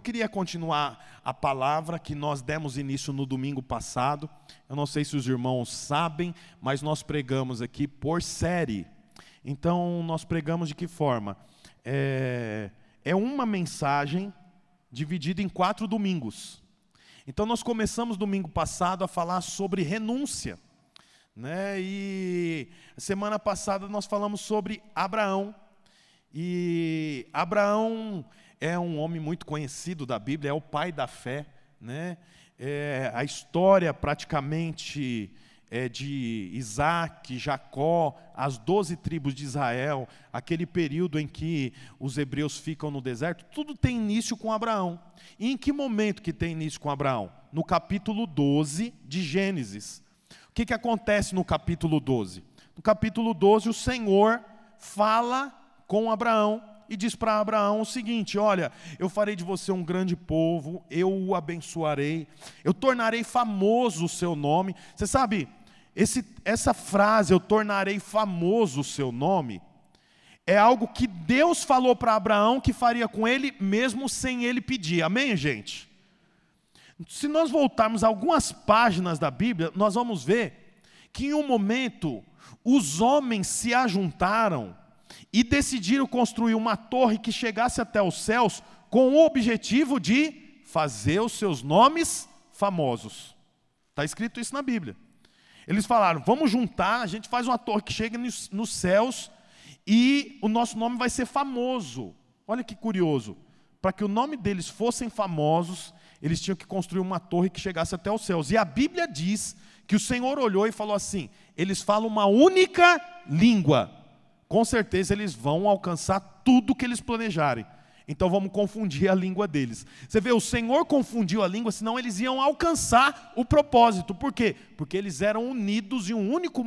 Eu queria continuar a palavra que nós demos início no domingo passado. Eu não sei se os irmãos sabem, mas nós pregamos aqui por série. Então, nós pregamos de que forma? É, é uma mensagem dividida em quatro domingos. Então, nós começamos domingo passado a falar sobre renúncia. Né? E semana passada nós falamos sobre Abraão. E Abraão é um homem muito conhecido da Bíblia, é o pai da fé. Né? É, a história praticamente é de Isaac, Jacó, as doze tribos de Israel, aquele período em que os hebreus ficam no deserto, tudo tem início com Abraão. E em que momento que tem início com Abraão? No capítulo 12 de Gênesis. O que, que acontece no capítulo 12? No capítulo 12, o Senhor fala com Abraão e diz para Abraão o seguinte: Olha, eu farei de você um grande povo, eu o abençoarei, eu tornarei famoso o seu nome. Você sabe, esse, essa frase, eu tornarei famoso o seu nome, é algo que Deus falou para Abraão que faria com ele, mesmo sem ele pedir. Amém, gente? Se nós voltarmos algumas páginas da Bíblia, nós vamos ver que em um momento os homens se ajuntaram e decidiram construir uma torre que chegasse até os céus com o objetivo de fazer os seus nomes famosos. Está escrito isso na Bíblia. Eles falaram: vamos juntar, a gente faz uma torre que chega nos, nos céus e o nosso nome vai ser famoso. Olha que curioso. Para que o nome deles fossem famosos, eles tinham que construir uma torre que chegasse até os céus. E a Bíblia diz que o Senhor olhou e falou assim: eles falam uma única língua. Com certeza eles vão alcançar tudo que eles planejarem. Então vamos confundir a língua deles. Você vê, o Senhor confundiu a língua, senão eles iam alcançar o propósito. Por quê? Porque eles eram unidos em um único,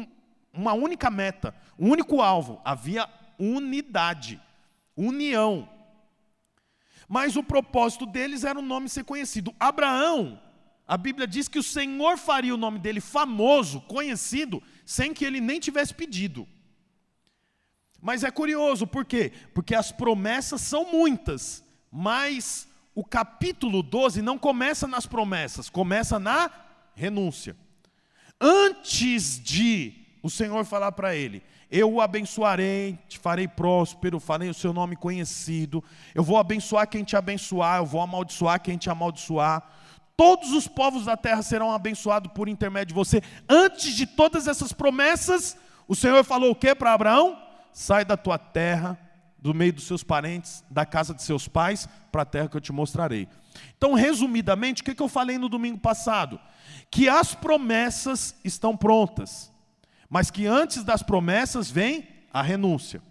uma única meta, um único alvo. Havia unidade, união. Mas o propósito deles era o nome ser conhecido. Abraão, a Bíblia diz que o Senhor faria o nome dele famoso, conhecido, sem que ele nem tivesse pedido. Mas é curioso, por quê? Porque as promessas são muitas, mas o capítulo 12 não começa nas promessas, começa na renúncia. Antes de o Senhor falar para ele: eu o abençoarei, te farei próspero, farei o seu nome conhecido. Eu vou abençoar quem te abençoar, eu vou amaldiçoar quem te amaldiçoar. Todos os povos da terra serão abençoados por intermédio de você. Antes de todas essas promessas, o Senhor falou o que para Abraão? Sai da tua terra, do meio dos seus parentes, da casa de seus pais, para a terra que eu te mostrarei. Então, resumidamente, o que eu falei no domingo passado? Que as promessas estão prontas mas que antes das promessas vem a renúncia.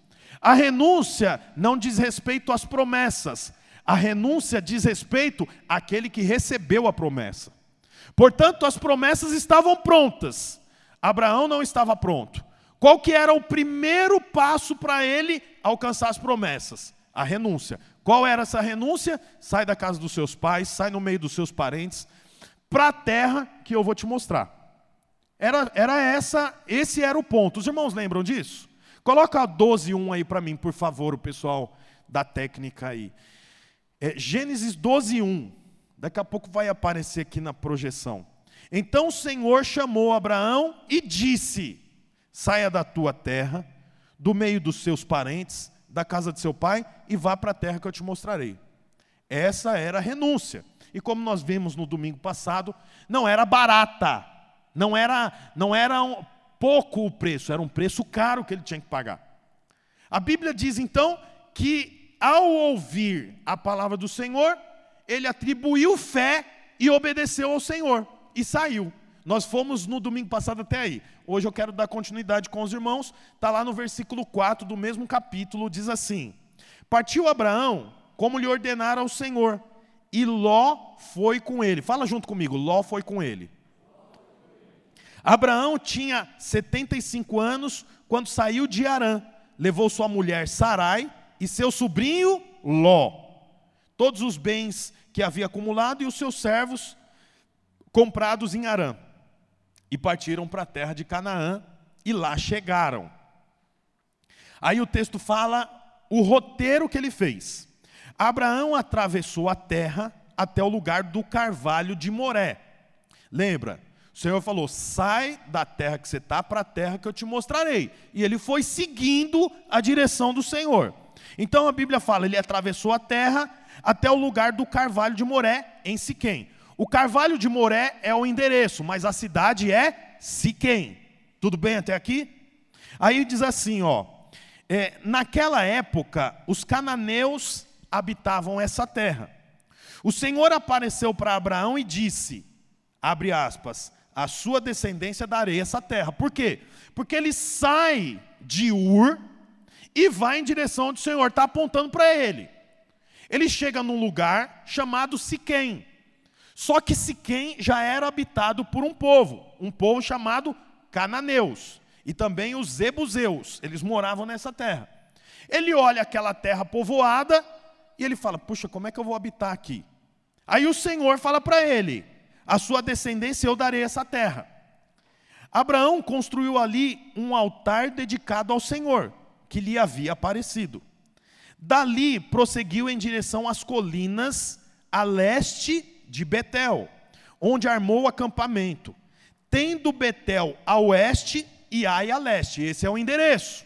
A renúncia não diz respeito às promessas, a renúncia diz respeito àquele que recebeu a promessa. Portanto, as promessas estavam prontas. Abraão não estava pronto. Qual que era o primeiro passo para ele alcançar as promessas? A renúncia. Qual era essa renúncia? Sai da casa dos seus pais, sai no meio dos seus parentes, para a terra que eu vou te mostrar. Era, era essa, esse era o ponto. Os irmãos lembram disso? Coloca 12:1 aí para mim, por favor, o pessoal da técnica aí. É, Gênesis 12:1. Daqui a pouco vai aparecer aqui na projeção. Então o Senhor chamou Abraão e disse: Saia da tua terra, do meio dos seus parentes, da casa de seu pai, e vá para a terra que eu te mostrarei. Essa era a renúncia. E como nós vimos no domingo passado, não era barata. Não era, não era um, pouco o preço, era um preço caro que ele tinha que pagar. A Bíblia diz então que ao ouvir a palavra do Senhor, ele atribuiu fé e obedeceu ao Senhor e saiu. Nós fomos no domingo passado até aí. Hoje eu quero dar continuidade com os irmãos. Está lá no versículo 4 do mesmo capítulo, diz assim: Partiu Abraão, como lhe ordenara o Senhor, e Ló foi com ele. Fala junto comigo, Ló foi com ele. Abraão tinha 75 anos quando saiu de Arã. Levou sua mulher Sarai e seu sobrinho Ló. Todos os bens que havia acumulado e os seus servos comprados em Arã. E partiram para a terra de Canaã e lá chegaram. Aí o texto fala o roteiro que ele fez. Abraão atravessou a terra até o lugar do carvalho de Moré. Lembra? O Senhor falou: sai da terra que você está para a terra que eu te mostrarei. E ele foi seguindo a direção do Senhor. Então a Bíblia fala: ele atravessou a terra até o lugar do carvalho de Moré, em Siquém. O carvalho de Moré é o endereço, mas a cidade é Siquém. Tudo bem até aqui? Aí diz assim, ó. É, naquela época, os cananeus habitavam essa terra. O Senhor apareceu para Abraão e disse: abre aspas, a sua descendência darei essa terra. Por quê? Porque ele sai de Ur e vai em direção onde o Senhor está apontando para ele. Ele chega num lugar chamado Siquém. Só que Siquém já era habitado por um povo, um povo chamado cananeus, e também os zebuseus, eles moravam nessa terra. Ele olha aquela terra povoada e ele fala: Puxa, como é que eu vou habitar aqui? Aí o Senhor fala para ele: a sua descendência eu darei essa terra. Abraão construiu ali um altar dedicado ao Senhor, que lhe havia aparecido. Dali prosseguiu em direção às colinas a leste de Betel, onde armou o acampamento, tendo Betel a oeste e Ai a leste. Esse é o endereço.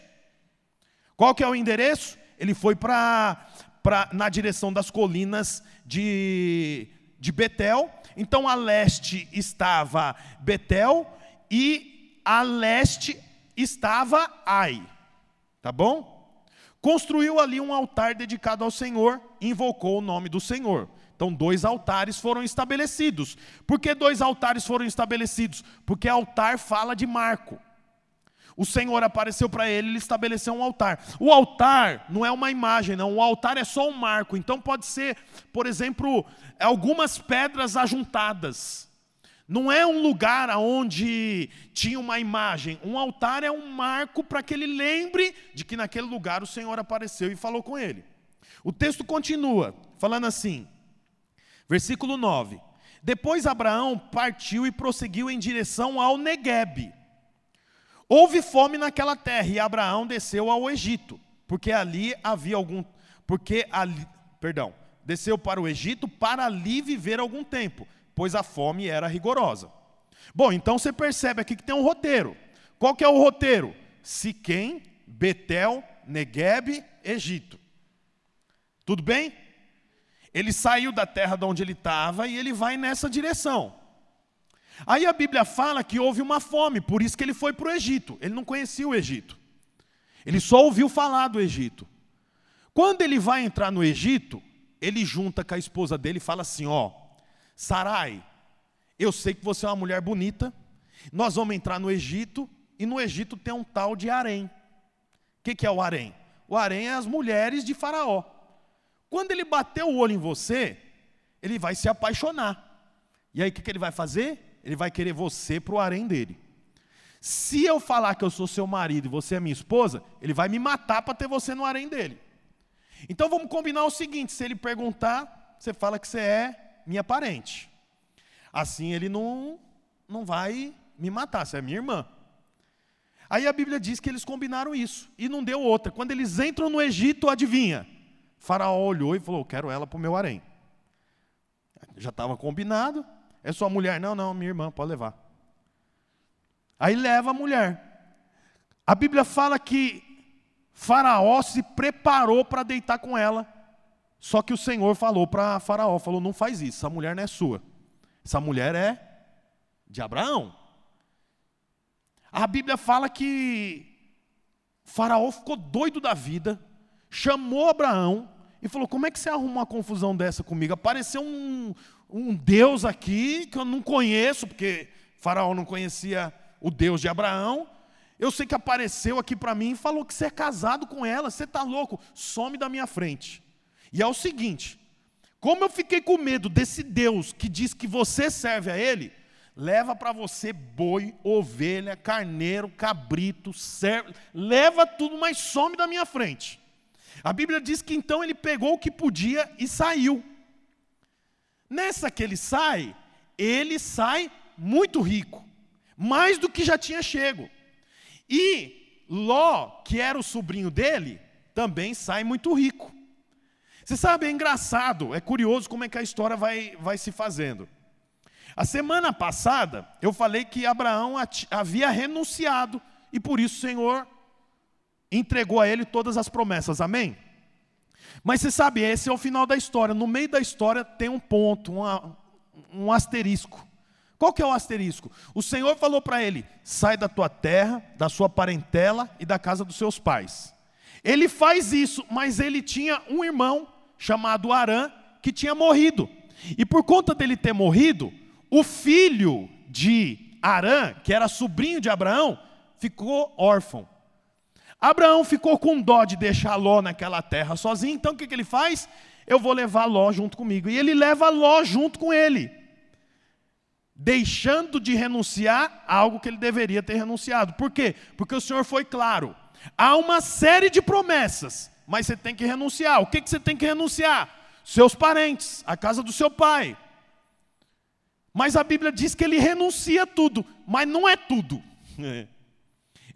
Qual que é o endereço? Ele foi para na direção das colinas de, de Betel, então a leste estava Betel e a leste estava Ai. Tá bom? Construiu ali um altar dedicado ao Senhor, invocou o nome do Senhor. Então, dois altares foram estabelecidos. Por que dois altares foram estabelecidos? Porque altar fala de marco. O Senhor apareceu para ele, ele estabeleceu um altar. O altar não é uma imagem, não. O altar é só um marco. Então pode ser, por exemplo, algumas pedras ajuntadas. Não é um lugar onde tinha uma imagem. Um altar é um marco para que ele lembre de que naquele lugar o Senhor apareceu e falou com ele. O texto continua, falando assim, versículo 9: Depois Abraão partiu e prosseguiu em direção ao Neguebe Houve fome naquela terra e Abraão desceu ao Egito, porque ali havia algum, porque ali, perdão, desceu para o Egito para ali viver algum tempo, pois a fome era rigorosa. Bom, então você percebe aqui que tem um roteiro. Qual que é o roteiro? Siquém, Betel, Negueb, Egito. Tudo bem? Ele saiu da terra de onde ele estava e ele vai nessa direção. Aí a Bíblia fala que houve uma fome, por isso que ele foi para o Egito. Ele não conhecia o Egito. Ele só ouviu falar do Egito. Quando ele vai entrar no Egito, ele junta com a esposa dele e fala assim: Ó, Sarai, eu sei que você é uma mulher bonita, nós vamos entrar no Egito, e no Egito tem um tal de harém. O que, que é o harém? O harém é as mulheres de Faraó. Quando ele bater o olho em você, ele vai se apaixonar. E aí o que, ele vai fazer? ele vai querer você para o harém dele. Se eu falar que eu sou seu marido e você é minha esposa, ele vai me matar para ter você no harém dele. Então vamos combinar o seguinte: se ele perguntar, você fala que você é minha parente. Assim ele não, não vai me matar, você é minha irmã. Aí a Bíblia diz que eles combinaram isso e não deu outra. Quando eles entram no Egito, adivinha? Faraó olhou e falou: Quero ela para o meu harém. Já estava combinado, é sua mulher? Não, não, minha irmã, pode levar. Aí leva a mulher. A Bíblia fala que Faraó se preparou para deitar com ela. Só que o Senhor falou para Faraó, falou: "Não faz isso, essa mulher não é sua. Essa mulher é de Abraão". A Bíblia fala que Faraó ficou doido da vida, chamou Abraão e falou: Como é que você arruma uma confusão dessa comigo? Apareceu um, um Deus aqui que eu não conheço, porque Faraó não conhecia o Deus de Abraão. Eu sei que apareceu aqui para mim e falou que você é casado com ela, você está louco, some da minha frente. E é o seguinte: como eu fiquei com medo desse Deus que diz que você serve a Ele, leva para você boi, ovelha, carneiro, cabrito, serve, leva tudo, mas some da minha frente. A Bíblia diz que então ele pegou o que podia e saiu. Nessa que ele sai, ele sai muito rico, mais do que já tinha chego. E Ló, que era o sobrinho dele, também sai muito rico. Você sabe, é engraçado, é curioso como é que a história vai, vai se fazendo. A semana passada, eu falei que Abraão havia renunciado e por isso o Senhor entregou a ele todas as promessas, amém? Mas você sabe, esse é o final da história. No meio da história tem um ponto, uma, um asterisco. Qual que é o asterisco? O Senhor falou para ele: sai da tua terra, da sua parentela e da casa dos seus pais. Ele faz isso, mas ele tinha um irmão chamado Arã que tinha morrido. E por conta dele ter morrido, o filho de Arã, que era sobrinho de Abraão, ficou órfão. Abraão ficou com dó de deixar Ló naquela terra sozinho, então o que, que ele faz? Eu vou levar Ló junto comigo. E ele leva Ló junto com ele, deixando de renunciar a algo que ele deveria ter renunciado. Por quê? Porque o Senhor foi claro. Há uma série de promessas, mas você tem que renunciar. O que, que você tem que renunciar? Seus parentes, a casa do seu pai. Mas a Bíblia diz que ele renuncia tudo, mas não é tudo.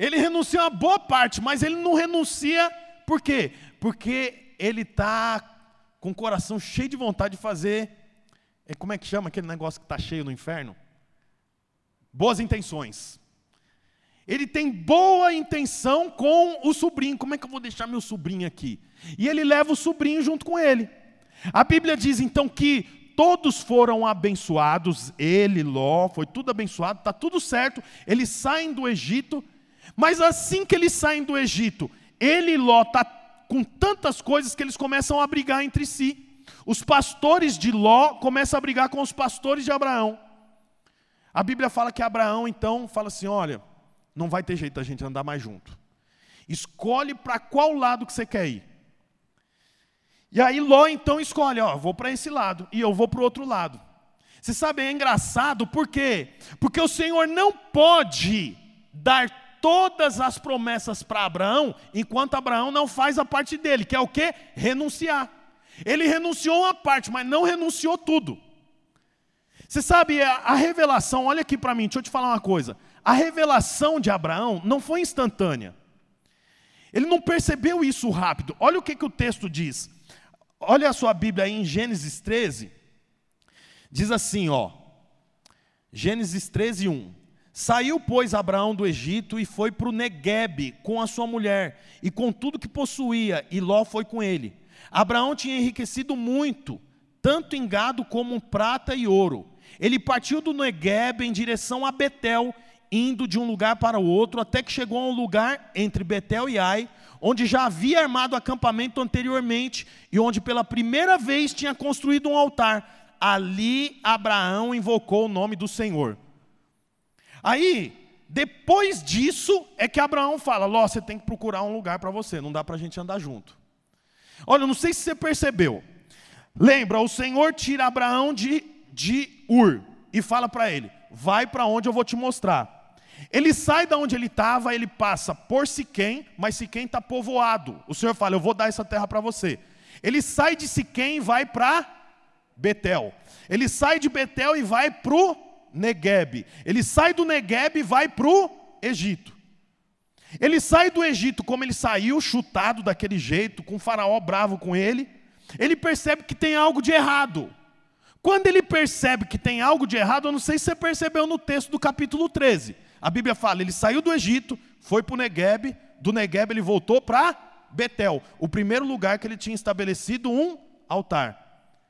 Ele renuncia uma boa parte, mas ele não renuncia por quê? Porque ele está com o coração cheio de vontade de fazer. É, como é que chama aquele negócio que está cheio no inferno? Boas intenções. Ele tem boa intenção com o sobrinho. Como é que eu vou deixar meu sobrinho aqui? E ele leva o sobrinho junto com ele. A Bíblia diz então que todos foram abençoados, ele, Ló, foi tudo abençoado, está tudo certo. Eles saem do Egito mas assim que eles saem do Egito, ele e Ló está com tantas coisas que eles começam a brigar entre si. Os pastores de Ló começam a brigar com os pastores de Abraão. A Bíblia fala que Abraão então fala assim: olha, não vai ter jeito a gente andar mais junto. Escolhe para qual lado que você quer ir. E aí Ló então escolhe, ó, vou para esse lado e eu vou para o outro lado. Você sabe, é engraçado, por quê? Porque o Senhor não pode dar todas as promessas para Abraão, enquanto Abraão não faz a parte dele, que é o que? Renunciar. Ele renunciou uma parte, mas não renunciou tudo. Você sabe, a, revelação, olha aqui para mim, deixa eu te falar uma coisa. A revelação de Abraão não foi instantânea. Ele não percebeu isso rápido. Olha o que, que o texto diz. Olha a sua Bíblia aí em Gênesis 13. Diz assim, ó. Gênesis 13, 1. Saiu, pois, Abraão do Egito e foi para o Neguebe com a sua mulher e com tudo que possuía, e Ló foi com ele. Abraão tinha enriquecido muito, tanto em gado como em prata e ouro. Ele partiu do Neguebe em direção a Betel, indo de um lugar para o outro, até que chegou a um lugar entre Betel e Ai, onde já havia armado acampamento anteriormente e onde pela primeira vez tinha construído um altar. Ali Abraão invocou o nome do Senhor. Aí, depois disso, é que Abraão fala: Ló, você tem que procurar um lugar para você, não dá para a gente andar junto. Olha, não sei se você percebeu. Lembra, o Senhor tira Abraão de, de Ur e fala para ele: vai para onde eu vou te mostrar. Ele sai da onde ele estava, ele passa por Siquém, mas Siquém está povoado. O Senhor fala: eu vou dar essa terra para você. Ele sai de Siquém e vai para Betel. Ele sai de Betel e vai para o Negueb. Ele sai do Negueb e vai para o Egito. Ele sai do Egito, como ele saiu, chutado daquele jeito, com o faraó bravo com ele. Ele percebe que tem algo de errado. Quando ele percebe que tem algo de errado, eu não sei se você percebeu no texto do capítulo 13. A Bíblia fala: ele saiu do Egito, foi para o Negueb, do Negueb ele voltou para Betel, o primeiro lugar que ele tinha estabelecido um altar.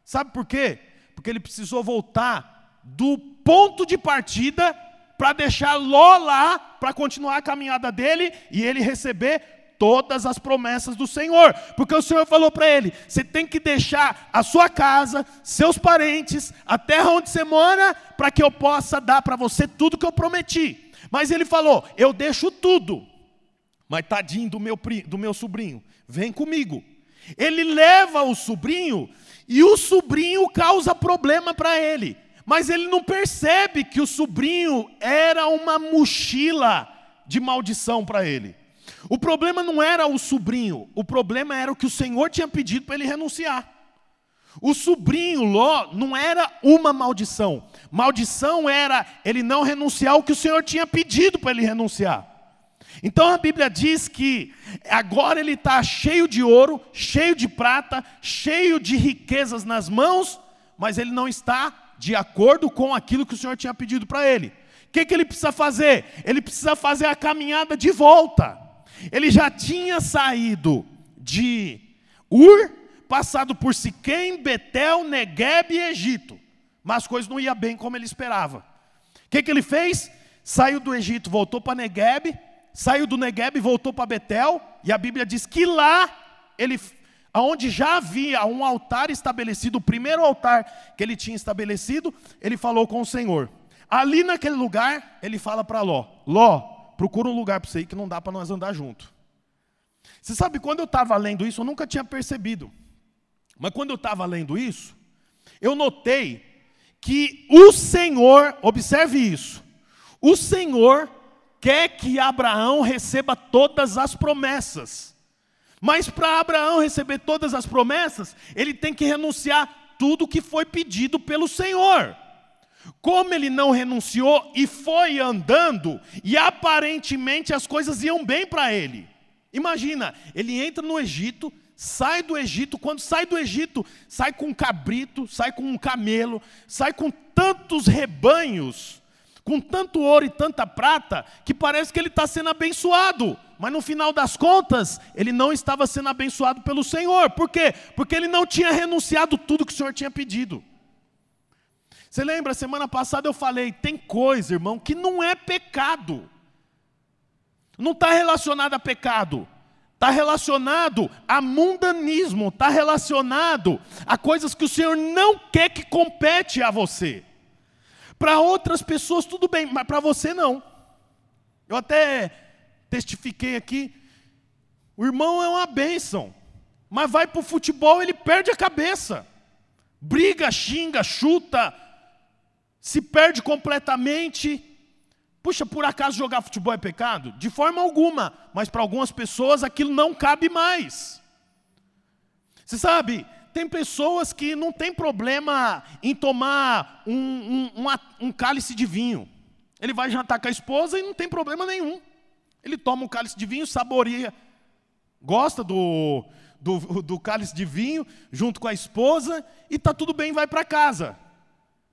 Sabe por quê? Porque ele precisou voltar do ponto de partida para deixar Ló lá, para continuar a caminhada dele e ele receber todas as promessas do Senhor, porque o Senhor falou para ele: você tem que deixar a sua casa, seus parentes, a terra onde você mora, para que eu possa dar para você tudo que eu prometi. Mas ele falou: eu deixo tudo, mas tadinho do meu, do meu sobrinho, vem comigo. Ele leva o sobrinho e o sobrinho causa problema para ele. Mas ele não percebe que o sobrinho era uma mochila de maldição para ele. O problema não era o sobrinho, o problema era o que o Senhor tinha pedido para ele renunciar. O sobrinho Ló não era uma maldição. Maldição era ele não renunciar ao que o Senhor tinha pedido para ele renunciar. Então a Bíblia diz que agora ele está cheio de ouro, cheio de prata, cheio de riquezas nas mãos, mas ele não está de acordo com aquilo que o Senhor tinha pedido para ele. O que, que ele precisa fazer? Ele precisa fazer a caminhada de volta. Ele já tinha saído de Ur, passado por Siquém, Betel, Negueb e Egito. Mas as coisas não iam bem como ele esperava. O que, que ele fez? Saiu do Egito, voltou para Negueb, saiu do Negueb voltou para Betel, e a Bíblia diz que lá ele aonde já havia um altar estabelecido, o primeiro altar que ele tinha estabelecido, ele falou com o Senhor. Ali naquele lugar, ele fala para Ló: Ló, procura um lugar para você ir que não dá para nós andar junto. Você sabe, quando eu estava lendo isso, eu nunca tinha percebido. Mas quando eu estava lendo isso, eu notei que o Senhor, observe isso, o Senhor quer que Abraão receba todas as promessas. Mas para Abraão receber todas as promessas, ele tem que renunciar tudo que foi pedido pelo Senhor. Como ele não renunciou e foi andando, e aparentemente as coisas iam bem para ele. Imagina, ele entra no Egito, sai do Egito, quando sai do Egito, sai com um cabrito, sai com um camelo, sai com tantos rebanhos, com tanto ouro e tanta prata, que parece que ele está sendo abençoado. Mas no final das contas, ele não estava sendo abençoado pelo Senhor. Por quê? Porque ele não tinha renunciado tudo que o Senhor tinha pedido. Você lembra, semana passada eu falei, tem coisa, irmão, que não é pecado. Não está relacionado a pecado. Está relacionado a mundanismo, está relacionado a coisas que o Senhor não quer que compete a você. Para outras pessoas tudo bem, mas para você não. Eu até testifiquei aqui, o irmão é uma bênção, mas vai para o futebol ele perde a cabeça. Briga, xinga, chuta, se perde completamente. Puxa, por acaso jogar futebol é pecado? De forma alguma, mas para algumas pessoas aquilo não cabe mais. Você sabe, tem pessoas que não tem problema em tomar um, um, um, um cálice de vinho. Ele vai jantar com a esposa e não tem problema nenhum. Ele toma um cálice de vinho, saboreia, gosta do, do, do cálice de vinho, junto com a esposa, e está tudo bem, vai para casa.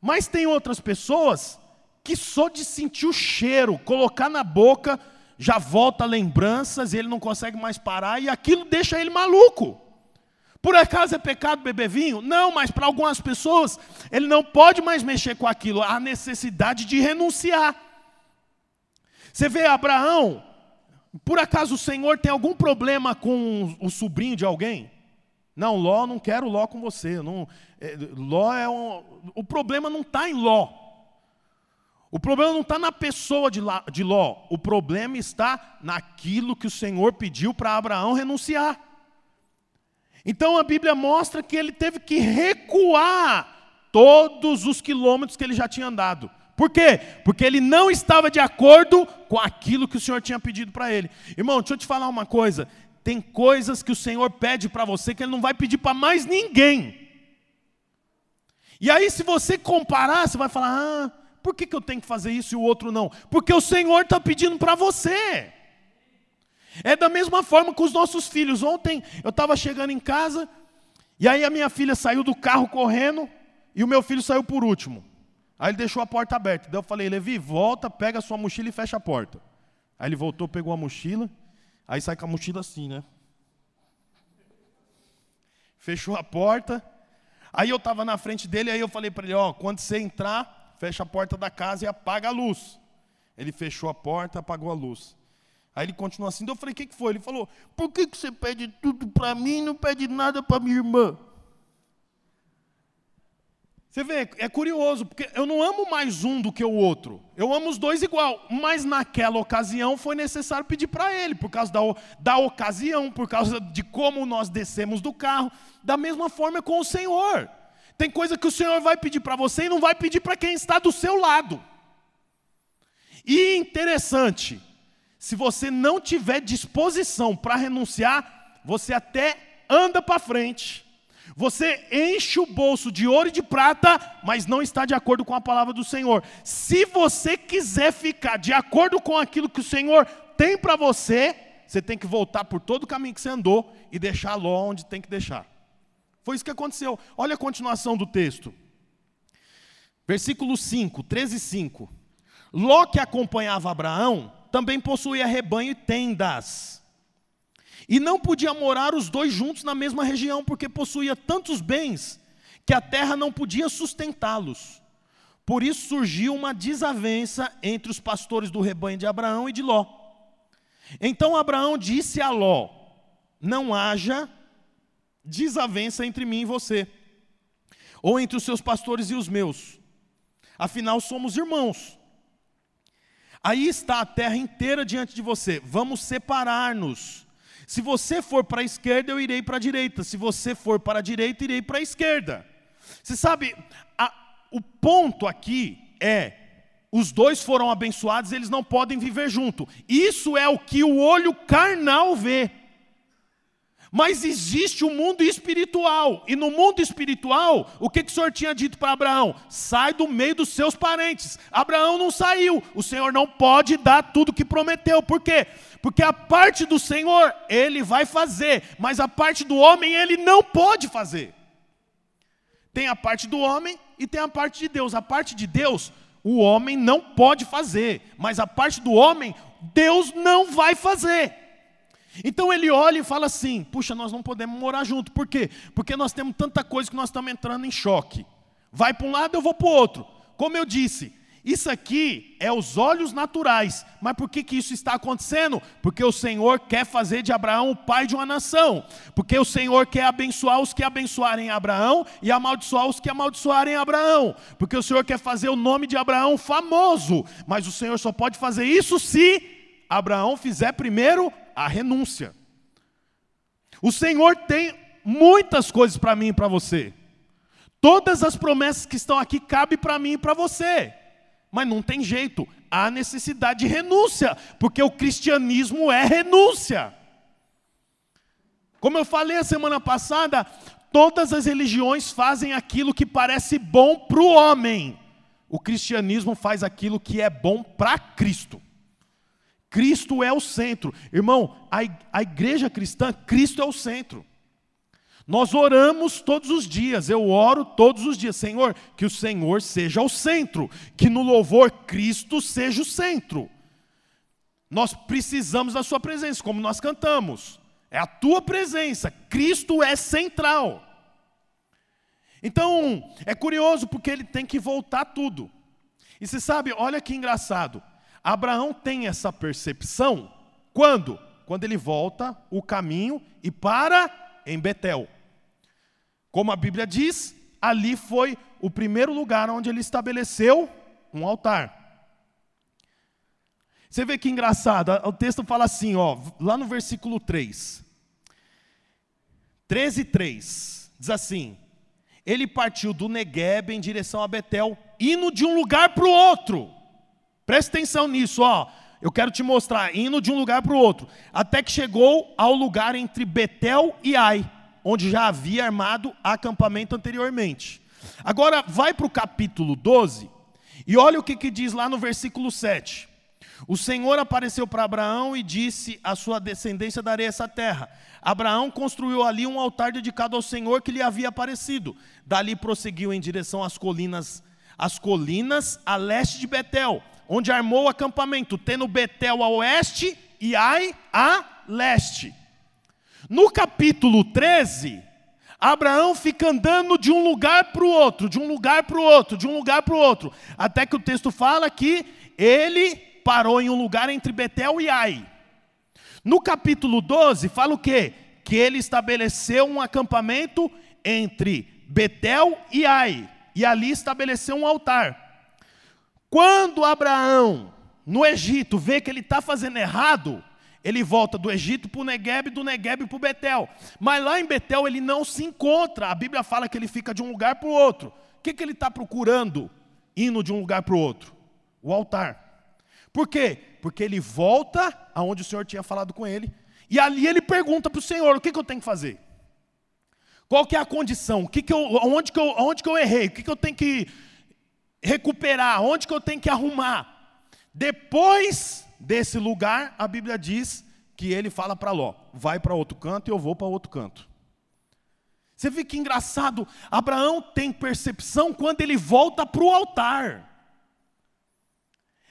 Mas tem outras pessoas que só de sentir o cheiro, colocar na boca, já volta lembranças, ele não consegue mais parar e aquilo deixa ele maluco. Por acaso é pecado beber vinho? Não, mas para algumas pessoas ele não pode mais mexer com aquilo, há necessidade de renunciar. Você vê Abraão, por acaso o Senhor tem algum problema com o sobrinho de alguém? Não, Ló, não quero Ló com você. Não, é, Ló é um, o problema não está em Ló. O problema não está na pessoa de, de Ló. O problema está naquilo que o Senhor pediu para Abraão renunciar. Então a Bíblia mostra que ele teve que recuar todos os quilômetros que ele já tinha andado. Por quê? Porque ele não estava de acordo com aquilo que o Senhor tinha pedido para ele. Irmão, deixa eu te falar uma coisa. Tem coisas que o Senhor pede para você que Ele não vai pedir para mais ninguém. E aí, se você comparar, você vai falar: ah, por que, que eu tenho que fazer isso e o outro não? Porque o Senhor está pedindo para você. É da mesma forma com os nossos filhos. Ontem eu estava chegando em casa, e aí a minha filha saiu do carro correndo, e o meu filho saiu por último. Aí ele deixou a porta aberta. Daí eu falei, Levi, volta, pega a sua mochila e fecha a porta. Aí ele voltou, pegou a mochila, Aí sai com a mochila assim, né? Fechou a porta. Aí eu estava na frente dele, aí eu falei para ele, ó, quando você entrar, fecha a porta da casa e apaga a luz. Ele fechou a porta, apagou a luz. Aí ele continuou assim, eu falei, o que, que foi? Ele falou, por que, que você pede tudo para mim e não pede nada para minha irmã? Você vê, é curioso, porque eu não amo mais um do que o outro. Eu amo os dois igual. Mas naquela ocasião foi necessário pedir para ele, por causa da, da ocasião, por causa de como nós descemos do carro. Da mesma forma com o Senhor. Tem coisa que o Senhor vai pedir para você e não vai pedir para quem está do seu lado. E interessante, se você não tiver disposição para renunciar, você até anda para frente você enche o bolso de ouro e de prata, mas não está de acordo com a palavra do Senhor. Se você quiser ficar de acordo com aquilo que o Senhor tem para você, você tem que voltar por todo o caminho que você andou e deixar Ló onde tem que deixar. Foi isso que aconteceu. Olha a continuação do texto. Versículo 5, 13 e 5. Ló que acompanhava Abraão também possuía rebanho e tendas. E não podia morar os dois juntos na mesma região, porque possuía tantos bens que a terra não podia sustentá-los. Por isso surgiu uma desavença entre os pastores do rebanho de Abraão e de Ló. Então Abraão disse a Ló: Não haja desavença entre mim e você, ou entre os seus pastores e os meus, afinal somos irmãos. Aí está a terra inteira diante de você, vamos separar-nos. Se você for para a esquerda, eu irei para a direita, se você for para a direita, irei para a esquerda. Você sabe, a, o ponto aqui é: os dois foram abençoados, eles não podem viver junto. Isso é o que o olho carnal vê. Mas existe o um mundo espiritual, e no mundo espiritual, o que, que o Senhor tinha dito para Abraão? Sai do meio dos seus parentes. Abraão não saiu, o Senhor não pode dar tudo que prometeu, por quê? Porque a parte do Senhor ele vai fazer, mas a parte do homem ele não pode fazer. Tem a parte do homem e tem a parte de Deus. A parte de Deus, o homem não pode fazer, mas a parte do homem, Deus não vai fazer. Então ele olha e fala assim: puxa, nós não podemos morar junto. Por quê? Porque nós temos tanta coisa que nós estamos entrando em choque. Vai para um lado, eu vou para o outro. Como eu disse, isso aqui é os olhos naturais. Mas por que, que isso está acontecendo? Porque o Senhor quer fazer de Abraão o pai de uma nação. Porque o Senhor quer abençoar os que abençoarem Abraão e amaldiçoar os que amaldiçoarem Abraão. Porque o Senhor quer fazer o nome de Abraão famoso. Mas o Senhor só pode fazer isso se Abraão fizer primeiro a renúncia. O Senhor tem muitas coisas para mim e para você. Todas as promessas que estão aqui cabem para mim e para você. Mas não tem jeito, há necessidade de renúncia, porque o cristianismo é renúncia. Como eu falei a semana passada, todas as religiões fazem aquilo que parece bom para o homem. O cristianismo faz aquilo que é bom para Cristo. Cristo é o centro. Irmão, a, igreja cristã, Cristo é o centro. Nós oramos todos os dias, eu oro todos os dias, Senhor, que o Senhor seja o centro, que no louvor Cristo seja o centro. Nós precisamos da Sua presença, como nós cantamos, é a Tua presença, Cristo é central. Então, é curioso porque ele tem que voltar tudo. E você sabe, olha que engraçado, Abraão tem essa percepção quando? Quando ele volta o caminho e para em Betel. Como a Bíblia diz, ali foi o primeiro lugar onde ele estabeleceu um altar. Você vê que engraçado, o texto fala assim, ó, lá no versículo 3. 13, 3, diz assim: Ele partiu do Negueb em direção a Betel, indo de um lugar para o outro. Presta atenção nisso, ó. Eu quero te mostrar, indo de um lugar para o outro, até que chegou ao lugar entre Betel e Ai, onde já havia armado acampamento anteriormente. Agora, vai para o capítulo 12 e olha o que, que diz lá no versículo 7. O Senhor apareceu para Abraão e disse: A sua descendência darei essa terra. Abraão construiu ali um altar dedicado ao Senhor que lhe havia aparecido. Dali prosseguiu em direção às colinas, às colinas a leste de Betel onde armou o acampamento, tendo Betel a oeste e Ai a leste. No capítulo 13, Abraão fica andando de um lugar para o outro, de um lugar para o outro, de um lugar para o outro, até que o texto fala que ele parou em um lugar entre Betel e Ai. No capítulo 12, fala o quê? Que ele estabeleceu um acampamento entre Betel e Ai, e ali estabeleceu um altar. Quando Abraão, no Egito, vê que ele está fazendo errado, ele volta do Egito para o Negueb, do Negueb para o Betel. Mas lá em Betel ele não se encontra. A Bíblia fala que ele fica de um lugar para o outro. O que, que ele está procurando, indo de um lugar para o outro? O altar. Por quê? Porque ele volta aonde o Senhor tinha falado com ele. E ali ele pergunta para o Senhor: o que, que eu tenho que fazer? Qual que é a condição? O que que eu, onde, que eu, onde que eu errei? O que, que eu tenho que recuperar, onde que eu tenho que arrumar. Depois desse lugar, a Bíblia diz que ele fala para Ló: vai para outro canto e eu vou para outro canto. Você vê que engraçado, Abraão tem percepção quando ele volta para o altar.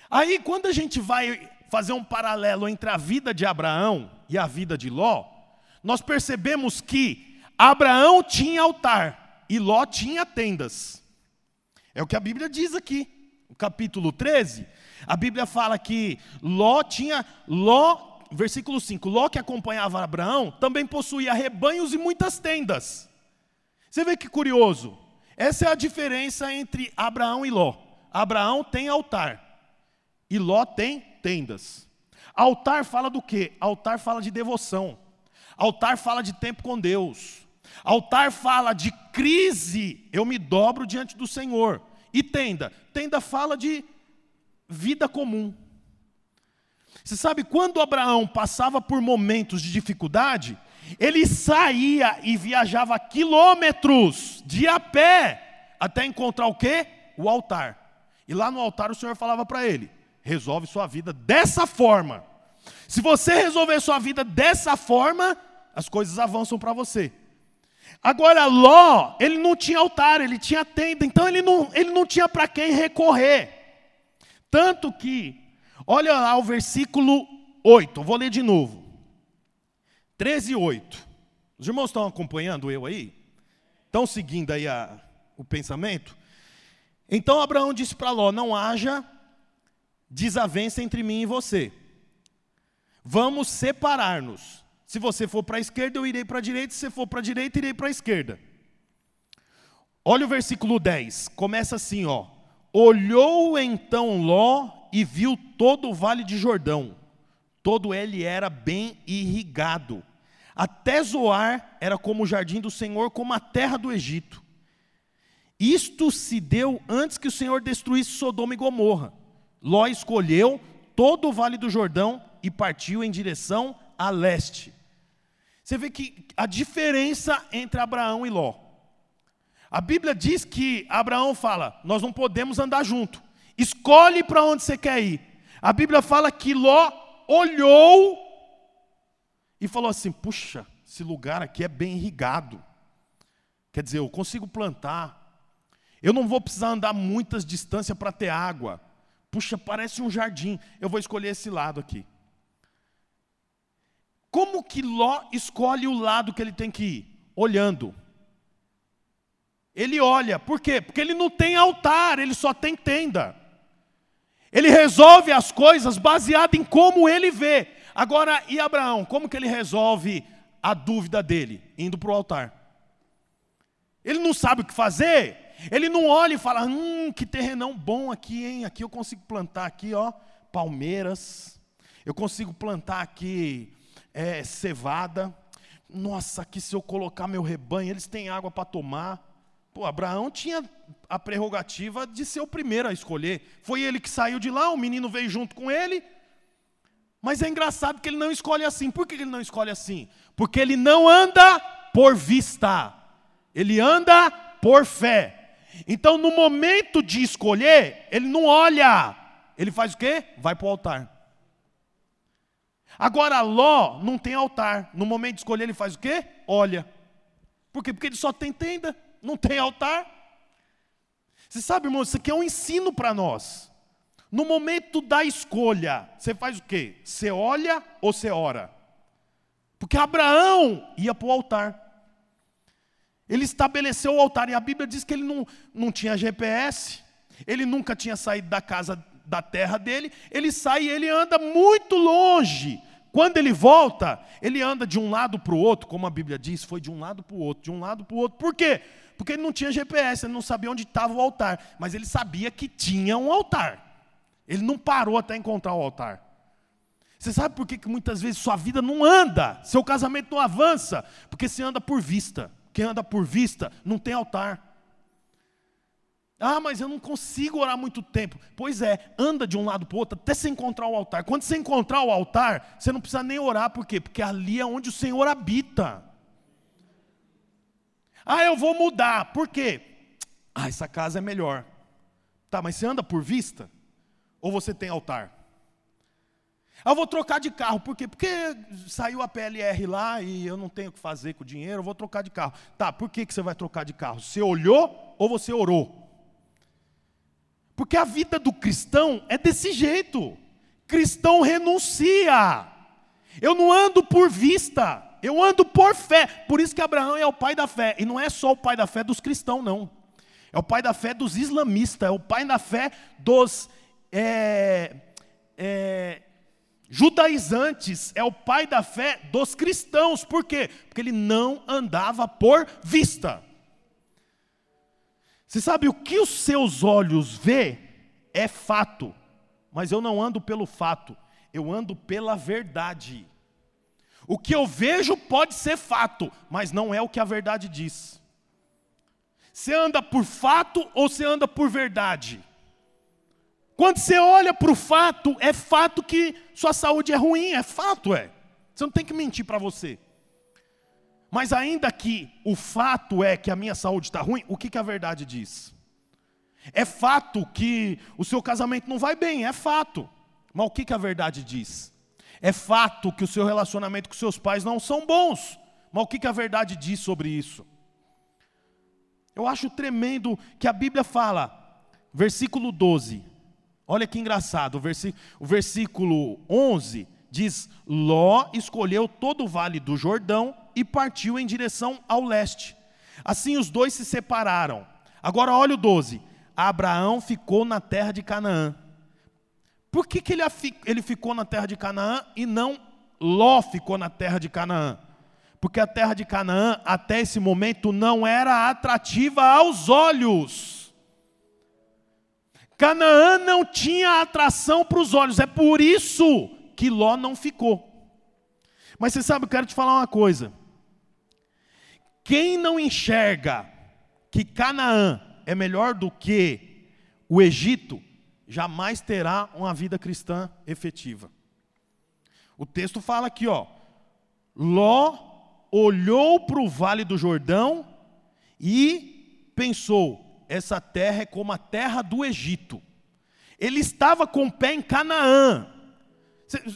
Aí, quando a gente vai fazer um paralelo entre a vida de Abraão e a vida de Ló, nós percebemos que Abraão tinha altar e Ló tinha tendas. É o que a Bíblia diz aqui, no capítulo 13. A Bíblia fala que Ló tinha, Ló, versículo 5, Ló que acompanhava Abraão também possuía rebanhos e muitas tendas. Você vê que curioso. Essa é a diferença entre Abraão e Ló. Abraão tem altar e Ló tem tendas. Altar fala do quê? Altar fala de devoção. Altar fala de tempo com Deus. Altar fala de crise, eu me dobro diante do Senhor. E tenda? Tenda fala de vida comum. Você sabe quando Abraão passava por momentos de dificuldade, ele saía e viajava quilômetros de a pé até encontrar o quê? O altar. E lá no altar o Senhor falava para ele: resolve sua vida dessa forma. Se você resolver sua vida dessa forma, as coisas avançam para você. Agora, Ló, ele não tinha altar, ele tinha tenda, então ele não, ele não tinha para quem recorrer. Tanto que, olha lá o versículo 8, vou ler de novo. 13 e 8. Os irmãos estão acompanhando eu aí? Estão seguindo aí a, o pensamento? Então Abraão disse para Ló: Não haja desavença entre mim e você. Vamos separar-nos. Se você for para a esquerda, eu irei para a direita. Se você for para a direita, irei para a esquerda. Olha o versículo 10. Começa assim, ó. Olhou então Ló e viu todo o vale de Jordão. Todo ele era bem irrigado até Zoar era como o jardim do Senhor, como a terra do Egito. Isto se deu antes que o Senhor destruísse Sodoma e Gomorra. Ló escolheu todo o vale do Jordão e partiu em direção a leste. Você vê que a diferença entre Abraão e Ló. A Bíblia diz que Abraão fala: Nós não podemos andar junto. Escolhe para onde você quer ir. A Bíblia fala que Ló olhou e falou assim: puxa, esse lugar aqui é bem irrigado. Quer dizer, eu consigo plantar. Eu não vou precisar andar muitas distâncias para ter água. Puxa, parece um jardim. Eu vou escolher esse lado aqui. Como que Ló escolhe o lado que ele tem que ir? Olhando. Ele olha, por quê? Porque ele não tem altar, ele só tem tenda. Ele resolve as coisas baseado em como ele vê. Agora, e Abraão, como que ele resolve a dúvida dele? Indo para o altar. Ele não sabe o que fazer, ele não olha e fala, hum, que terrenão bom aqui, hein? Aqui eu consigo plantar aqui, ó, palmeiras. Eu consigo plantar aqui é, cevada. Nossa, aqui se eu colocar meu rebanho, eles têm água para tomar. Pô, Abraão tinha a prerrogativa de ser o primeiro a escolher. Foi ele que saiu de lá, o menino veio junto com ele, mas é engraçado que ele não escolhe assim. Por que ele não escolhe assim? Porque ele não anda por vista, ele anda por fé. Então, no momento de escolher, ele não olha, ele faz o quê? Vai para o altar. Agora, Ló não tem altar. No momento de escolher, ele faz o quê? Olha. Por quê? Porque ele só tem tenda, não tem altar. Você sabe, irmão, isso aqui é um ensino para nós. No momento da escolha, você faz o quê? Você olha ou você ora? Porque Abraão ia para o altar. Ele estabeleceu o altar, e a Bíblia diz que ele não, não tinha GPS, ele nunca tinha saído da casa, da terra dele, ele sai e ele anda muito longe. Quando ele volta, ele anda de um lado para o outro, como a Bíblia diz, foi de um lado para o outro, de um lado para o outro. Por quê? Porque ele não tinha GPS, ele não sabia onde estava o altar, mas ele sabia que tinha um altar. Ele não parou até encontrar o altar. Você sabe por que, que muitas vezes sua vida não anda, seu casamento não avança? Porque você anda por vista. Quem anda por vista não tem altar. Ah, mas eu não consigo orar muito tempo. Pois é, anda de um lado para o outro até você encontrar o altar. Quando você encontrar o altar, você não precisa nem orar, por quê? Porque ali é onde o Senhor habita. Ah, eu vou mudar, por quê? Ah, essa casa é melhor. Tá, mas você anda por vista? Ou você tem altar? Eu vou trocar de carro, por quê? Porque saiu a PLR lá e eu não tenho o que fazer com o dinheiro, eu vou trocar de carro. Tá, por que, que você vai trocar de carro? Você olhou ou você orou? Porque a vida do cristão é desse jeito. Cristão renuncia. Eu não ando por vista, eu ando por fé. Por isso que Abraão é o pai da fé. E não é só o pai da fé dos cristãos, não. É o pai da fé dos islamistas, é o pai da fé dos é, é, judaizantes, é o pai da fé dos cristãos. Por quê? Porque ele não andava por vista. Você sabe o que os seus olhos vê é fato, mas eu não ando pelo fato, eu ando pela verdade. O que eu vejo pode ser fato, mas não é o que a verdade diz. Você anda por fato ou você anda por verdade? Quando você olha para o fato, é fato que sua saúde é ruim, é fato, é. Você não tem que mentir para você. Mas ainda que o fato é que a minha saúde está ruim, o que, que a verdade diz? É fato que o seu casamento não vai bem, é fato. Mas o que, que a verdade diz? É fato que o seu relacionamento com seus pais não são bons. Mas o que, que a verdade diz sobre isso? Eu acho tremendo que a Bíblia fala, versículo 12. Olha que engraçado, o versículo, o versículo 11 diz: Ló escolheu todo o vale do Jordão e partiu em direção ao leste. Assim os dois se separaram. Agora olha o 12. Abraão ficou na terra de Canaã. Por que, que ele, ele ficou na terra de Canaã e não Ló ficou na terra de Canaã? Porque a terra de Canaã, até esse momento, não era atrativa aos olhos. Canaã não tinha atração para os olhos, é por isso que Ló não ficou. Mas você sabe, eu quero te falar uma coisa. Quem não enxerga que Canaã é melhor do que o Egito, jamais terá uma vida cristã efetiva. O texto fala aqui, ó, Ló olhou para o vale do Jordão e pensou: essa terra é como a terra do Egito. Ele estava com o pé em Canaã.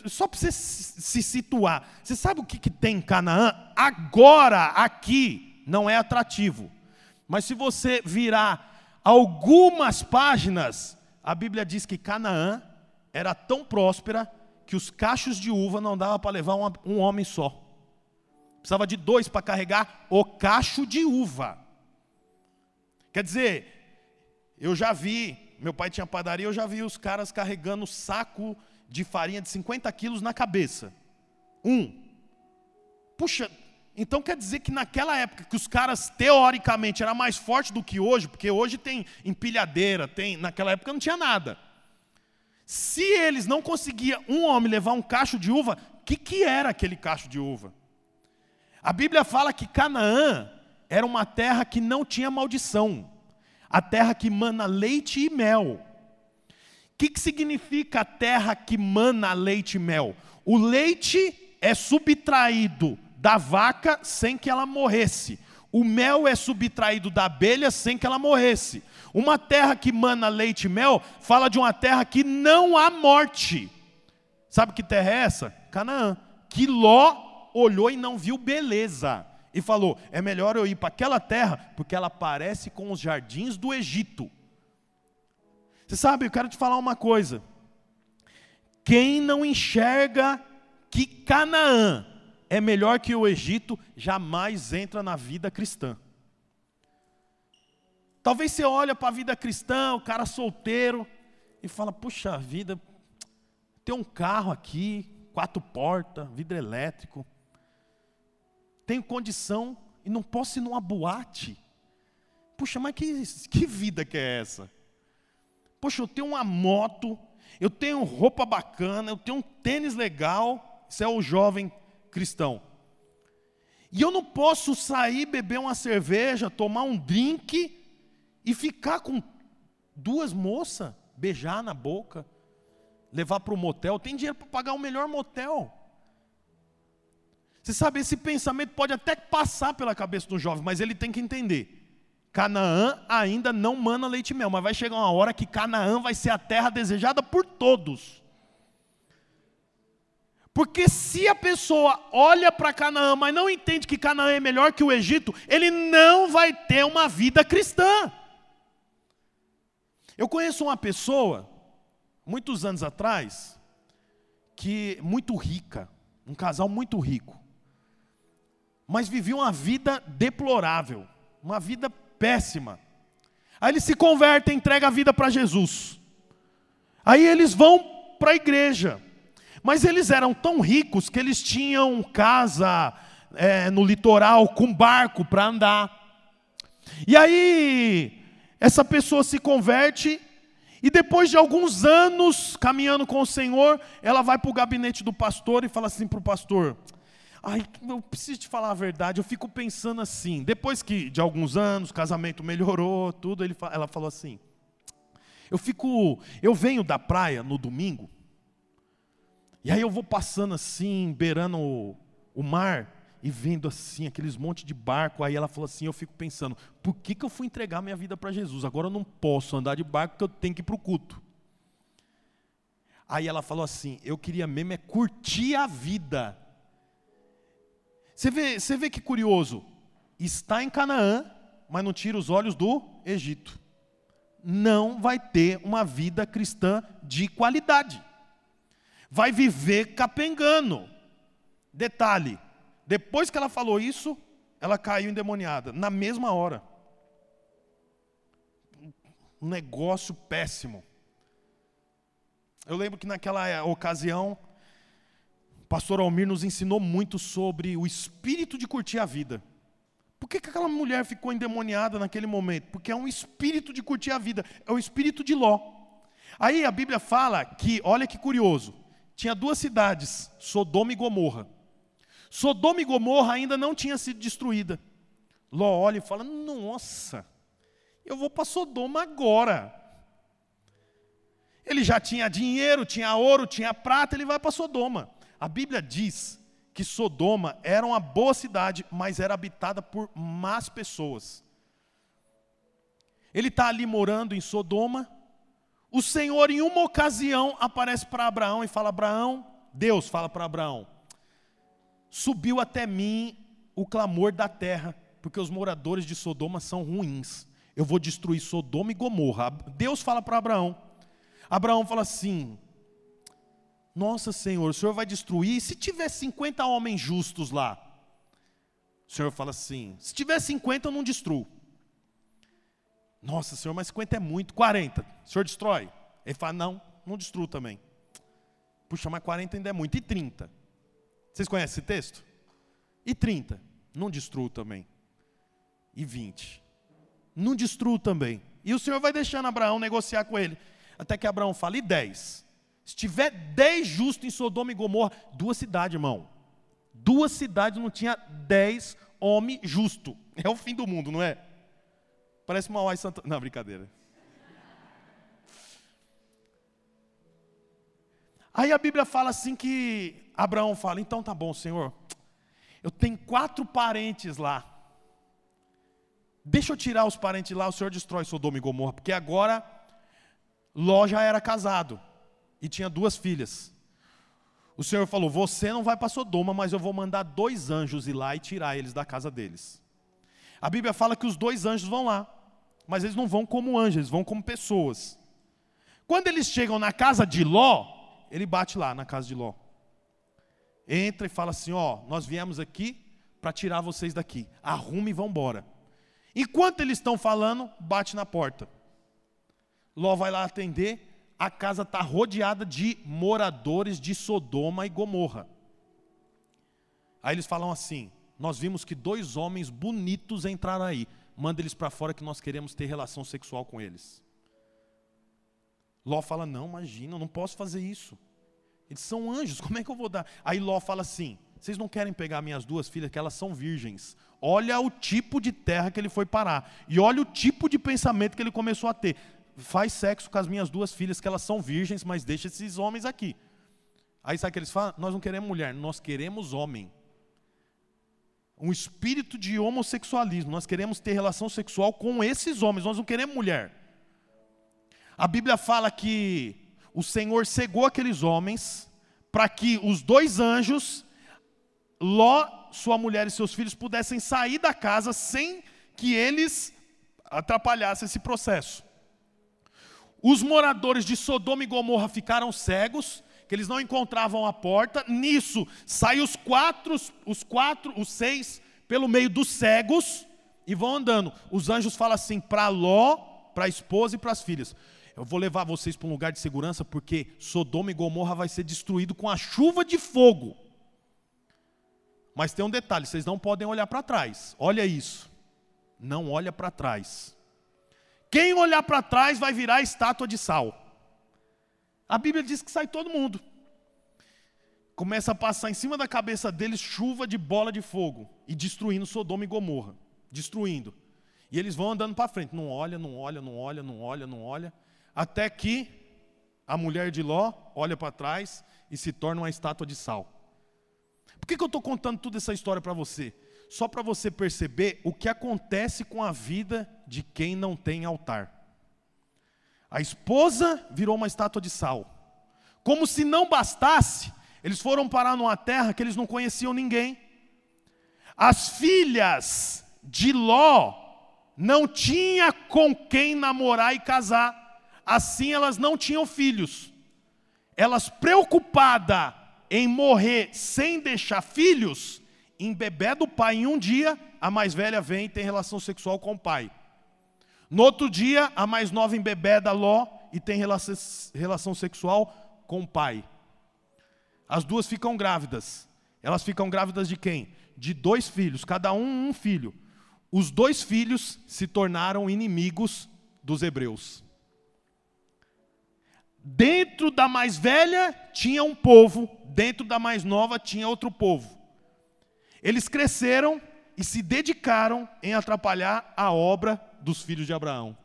Só para você se situar, você sabe o que, que tem em Canaã? Agora, aqui, não é atrativo. Mas se você virar algumas páginas, a Bíblia diz que Canaã era tão próspera que os cachos de uva não dava para levar um, homem só. Precisava de dois para carregar o cacho de uva. Quer dizer, eu já vi, meu pai tinha padaria, eu já vi os caras carregando saco de farinha de 50 quilos na cabeça. Um. Puxa, então quer dizer que naquela época que os caras teoricamente eram mais fortes do que hoje, porque hoje tem empilhadeira, tem, naquela época não tinha nada. Se eles não conseguiam um homem levar um cacho de uva, o que, que era aquele cacho de uva? A Bíblia fala que Canaã era uma terra que não tinha maldição, a terra que mana leite e mel. Que, que significa a terra que mana leite e mel? O leite é subtraído da vaca sem que ela morresse. O mel é subtraído da abelha sem que ela morresse. Uma terra que mana leite e mel fala de uma terra que não há morte. Sabe que terra é essa? Canaã. Que Ló olhou e não viu beleza. E falou: é melhor eu ir para aquela terra, porque ela parece com os jardins do Egito. Você sabe, eu quero te falar uma coisa. Quem não enxerga que Canaã é melhor que o Egito, jamais entra na vida cristã. Talvez você olha para a vida cristã, o cara solteiro, e fala: puxa vida, tem um carro aqui, quatro portas, vidro elétrico, tenho condição e não posso ir numa boate. Puxa, mas que, que vida que é essa? Poxa, eu tenho uma moto, eu tenho roupa bacana, eu tenho um tênis legal. Isso é o jovem cristão. E eu não posso sair, beber uma cerveja, tomar um drink e ficar com duas moças, beijar na boca, levar para o motel. Tem dinheiro para pagar o melhor motel. Você sabe, esse pensamento pode até passar pela cabeça do jovem, mas ele tem que entender. Canaã ainda não mana leite e mel, mas vai chegar uma hora que Canaã vai ser a terra desejada por todos. Porque se a pessoa olha para Canaã, mas não entende que Canaã é melhor que o Egito, ele não vai ter uma vida cristã. Eu conheço uma pessoa, muitos anos atrás, que muito rica, um casal muito rico, mas vivia uma vida deplorável, uma vida péssima. Aí eles se convertem, entregam a vida para Jesus. Aí eles vão para a igreja. Mas eles eram tão ricos que eles tinham casa é, no litoral com barco para andar. E aí, essa pessoa se converte e depois de alguns anos caminhando com o Senhor, ela vai para o gabinete do pastor e fala assim para o pastor: Ai, eu preciso te falar a verdade, eu fico pensando assim. Depois que de alguns anos, o casamento melhorou, tudo, ele, ela falou assim: Eu fico, eu venho da praia no domingo e aí eu vou passando assim, beirando o, o mar e vendo assim aqueles monte de barco. Aí ela falou assim: eu fico pensando, por que, que eu fui entregar minha vida para Jesus? Agora eu não posso andar de barco porque eu tenho que ir para o culto. Aí ela falou assim: eu queria mesmo é curtir a vida. Você vê, você vê que curioso. Está em Canaã, mas não tira os olhos do Egito. Não vai ter uma vida cristã de qualidade vai viver capengando. Detalhe: depois que ela falou isso, ela caiu endemoniada, na mesma hora. Um negócio péssimo. Eu lembro que naquela ocasião, pastor Almir nos ensinou muito sobre o espírito de curtir a vida. Por que, que aquela mulher ficou endemoniada naquele momento? Porque é um espírito de curtir a vida, é o espírito de Ló. Aí a Bíblia fala que, olha que curioso, tinha duas cidades, Sodoma e Gomorra. Sodoma e Gomorra ainda não tinha sido destruída. Ló olha e fala: Nossa, eu vou para Sodoma agora. Ele já tinha dinheiro, tinha ouro, tinha prata, ele vai para Sodoma. A Bíblia diz que Sodoma era uma boa cidade, mas era habitada por más pessoas. Ele está ali morando em Sodoma, o Senhor, em uma ocasião, aparece para Abraão e fala: Abraão, Deus fala para Abraão: subiu até mim o clamor da terra, porque os moradores de Sodoma são ruins. Eu vou destruir Sodoma e Gomorra. Deus fala para Abraão. Abraão fala assim: Nossa Senhor, o Senhor vai destruir? E se tiver 50 homens justos lá? O Senhor fala assim: Se tiver 50, eu não destruo. Nossa, Senhor, mas 50 é muito. 40, o Senhor destrói? Ele fala, não, não destruo também. Puxa, mas 40 ainda é muito. E 30? Vocês conhecem esse texto? E 30? Não destruo também. E 20? Não destruo também. E o Senhor vai deixando Abraão negociar com ele. Até que Abraão fala, e 10? Se tiver 10 justos em Sodoma e Gomorra, duas cidades, irmão. Duas cidades não tinha 10 homens justos. É o fim do mundo, não é? Parece uma Uai Santa. Não, brincadeira. Aí a Bíblia fala assim que Abraão fala: então tá bom, Senhor. Eu tenho quatro parentes lá. Deixa eu tirar os parentes lá, o Senhor destrói Sodoma e Gomorra, porque agora Ló já era casado e tinha duas filhas. O Senhor falou: Você não vai para Sodoma, mas eu vou mandar dois anjos ir lá e tirar eles da casa deles. A Bíblia fala que os dois anjos vão lá mas eles não vão como anjos, eles vão como pessoas. Quando eles chegam na casa de Ló, ele bate lá na casa de Ló. Entra e fala assim: Ó, nós viemos aqui para tirar vocês daqui. Arrume e vão embora. Enquanto eles estão falando, bate na porta. Ló vai lá atender. A casa está rodeada de moradores de Sodoma e Gomorra. Aí eles falam assim: Nós vimos que dois homens bonitos entraram aí manda eles para fora que nós queremos ter relação sexual com eles. Ló fala: Não, imagina, eu não posso fazer isso. Eles são anjos, como é que eu vou dar? Aí Ló fala assim: Vocês não querem pegar minhas duas filhas, que elas são virgens. Olha o tipo de terra que ele foi parar. E olha o tipo de pensamento que ele começou a ter. Faz sexo com as minhas duas filhas, que elas são virgens, mas deixa esses homens aqui. Aí sabe o que eles falam? Nós não queremos mulher, nós queremos homem um espírito de homossexualismo. Nós queremos ter relação sexual com esses homens, nós não queremos mulher. A Bíblia fala que o Senhor cegou aqueles homens para que os dois anjos, Ló, sua mulher e seus filhos, pudessem sair da casa sem que eles atrapalhassem esse processo. Os moradores de Sodoma e Gomorra ficaram cegos, que eles não encontravam a porta. Nisso, saem os quatro, os quatro, os seis pelo meio dos cegos e vão andando. Os anjos falam assim para Ló, para a esposa e para as filhas: Eu vou levar vocês para um lugar de segurança porque Sodoma e Gomorra vai ser destruído com a chuva de fogo. Mas tem um detalhe: vocês não podem olhar para trás. Olha isso. Não olha para trás. Quem olhar para trás vai virar estátua de sal. A Bíblia diz que sai todo mundo. Começa a passar em cima da cabeça deles chuva de bola de fogo e destruindo Sodoma e Gomorra destruindo. E eles vão andando para frente, não olha, não olha, não olha, não olha, não olha, até que a mulher de Ló olha para trás e se torna uma estátua de sal. Por que, que eu estou contando toda essa história para você? Só para você perceber o que acontece com a vida de quem não tem altar. A esposa virou uma estátua de sal. Como se não bastasse, eles foram parar numa terra que eles não conheciam ninguém. As filhas de Ló não tinha com quem namorar e casar, assim elas não tinham filhos. Elas preocupadas em morrer sem deixar filhos, em bebê do pai em um dia, a mais velha vem e tem relação sexual com o pai. No outro dia, a mais nova em bebê da Ló e tem relação, relação sexual com o pai. As duas ficam grávidas. Elas ficam grávidas de quem? De dois filhos, cada um um filho os dois filhos se tornaram inimigos dos hebreus. Dentro da mais velha tinha um povo, dentro da mais nova tinha outro povo. Eles cresceram e se dedicaram em atrapalhar a obra dos filhos de Abraão.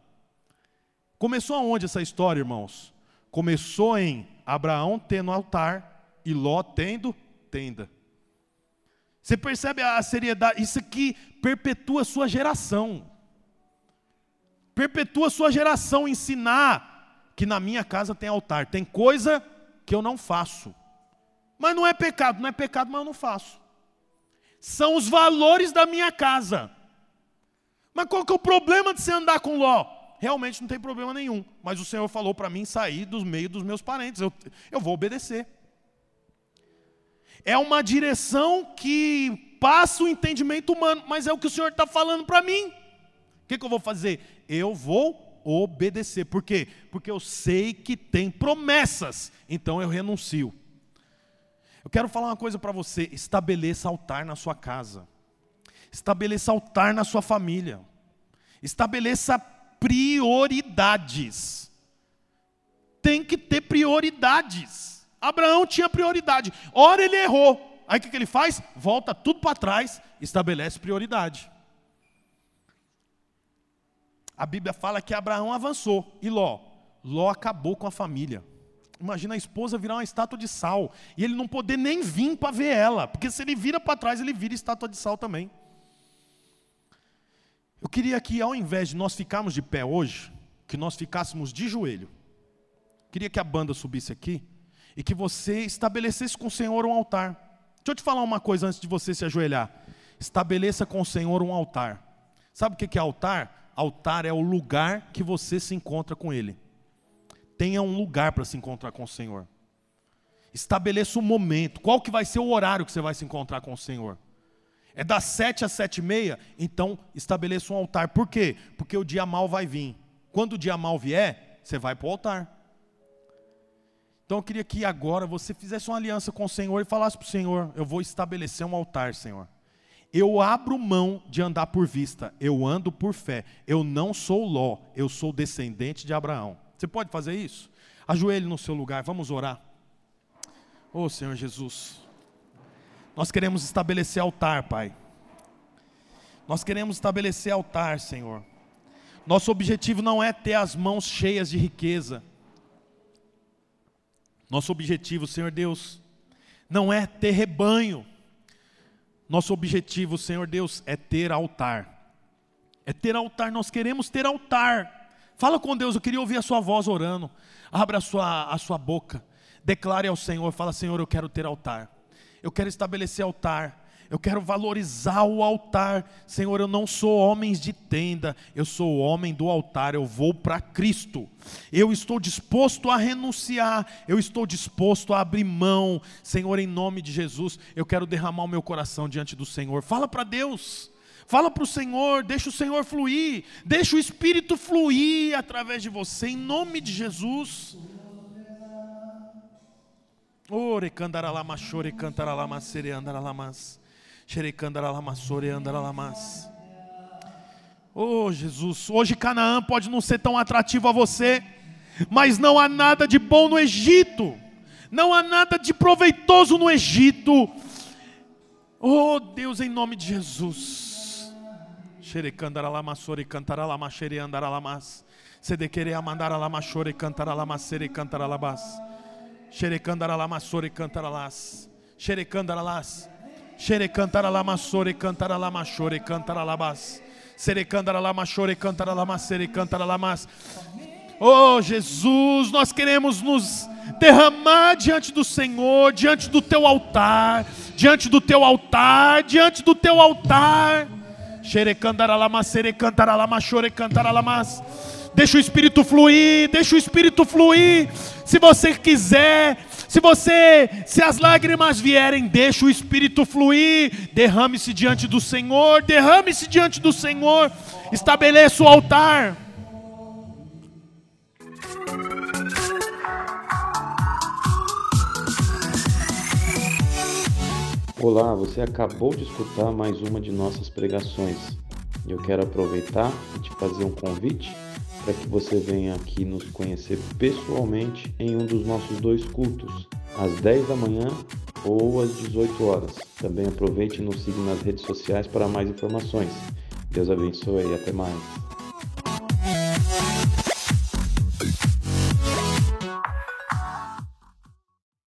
Começou aonde essa história, irmãos? Começou em Abraão tendo altar e Ló tendo tenda. Você percebe a seriedade? Isso aqui perpetua a sua geração. Perpetua a sua geração ensinar que na minha casa tem altar. Tem coisa que eu não faço. Mas não é pecado, não é pecado, mas eu não faço. São os valores da minha casa. Mas qual que é o problema de você andar com Ló? Realmente não tem problema nenhum. Mas o Senhor falou para mim sair dos meios dos meus parentes. Eu, eu vou obedecer é uma direção que passa o entendimento humano, mas é o que o Senhor está falando para mim. O que, que eu vou fazer? Eu vou obedecer. Por quê? Porque eu sei que tem promessas, então eu renuncio. Eu quero falar uma coisa para você: estabeleça altar na sua casa, estabeleça altar na sua família, estabeleça prioridades. Tem que ter prioridades. Abraão tinha prioridade. Ora ele errou. Aí o que, que ele faz? Volta tudo para trás, estabelece prioridade. A Bíblia fala que Abraão avançou. E Ló? Ló acabou com a família. Imagina a esposa virar uma estátua de sal. E ele não poder nem vir para ver ela. Porque se ele vira para trás, ele vira estátua de sal também. Eu queria que, ao invés de nós ficarmos de pé hoje, que nós ficássemos de joelho. Queria que a banda subisse aqui e que você estabelecesse com o Senhor um altar. Deixa eu te falar uma coisa antes de você se ajoelhar. Estabeleça com o Senhor um altar. Sabe o que é altar? Altar é o lugar que você se encontra com Ele. Tenha um lugar para se encontrar com o Senhor. Estabeleça o um momento. Qual que vai ser o horário que você vai se encontrar com o Senhor? É das sete às sete e meia? Então estabeleça um altar. Por quê? Porque o dia mal vai vir. Quando o dia mal vier, você vai para o altar. Então eu queria que agora você fizesse uma aliança com o Senhor e falasse para o Senhor: Eu vou estabelecer um altar, Senhor. Eu abro mão de andar por vista, eu ando por fé. Eu não sou Ló, eu sou descendente de Abraão. Você pode fazer isso? Ajoelhe no seu lugar, vamos orar. Oh Senhor Jesus, nós queremos estabelecer altar, Pai. Nós queremos estabelecer altar, Senhor. Nosso objetivo não é ter as mãos cheias de riqueza. Nosso objetivo, Senhor Deus, não é ter rebanho. Nosso objetivo, Senhor Deus, é ter altar. É ter altar, nós queremos ter altar. Fala com Deus, eu queria ouvir a sua voz orando. Abra a sua, a sua boca. Declare ao Senhor, fala: Senhor, eu quero ter altar. Eu quero estabelecer altar. Eu quero valorizar o altar. Senhor, eu não sou homem de tenda, eu sou homem do altar. Eu vou para Cristo. Eu estou disposto a renunciar, eu estou disposto a abrir mão. Senhor, em nome de Jesus, eu quero derramar o meu coração diante do Senhor. Fala para Deus. Fala para o Senhor, deixa o Senhor fluir, deixa o Espírito fluir através de você, em nome de Jesus. Ore candaralama chore cantaralama sere andaralamas. Oh Jesus, hoje Canaã pode não ser tão atrativo a você, mas não há nada de bom no Egito, não há nada de proveitoso no Egito. Oh Deus, em nome de Jesus. Xerecandaralamasore cantaralama xere andaralamas. Sedequere amandaralama chore cantaralama sere cantaralabas. Xerecandaralamasore cantaralas. Xerecandaralas. Xere cantara lama sore cantara lama chore cantara labas. Sere cantara lama chore cantara lama sere cantara lamas. Oh Jesus, nós queremos nos derramar diante do Senhor, diante do teu altar, diante do teu altar, diante do teu altar. Xere cantara lama Deixa o Espírito fluir, deixa o Espírito fluir. Se você quiser, se você, se as lágrimas vierem, deixa o Espírito fluir. Derrame-se diante do Senhor, derrame-se diante do Senhor. Estabeleça o altar. Olá, você acabou de escutar mais uma de nossas pregações. Eu quero aproveitar e te fazer um convite para que você venha aqui nos conhecer pessoalmente em um dos nossos dois cultos, às 10 da manhã ou às 18 horas. Também aproveite e nos siga nas redes sociais para mais informações. Deus abençoe e até mais.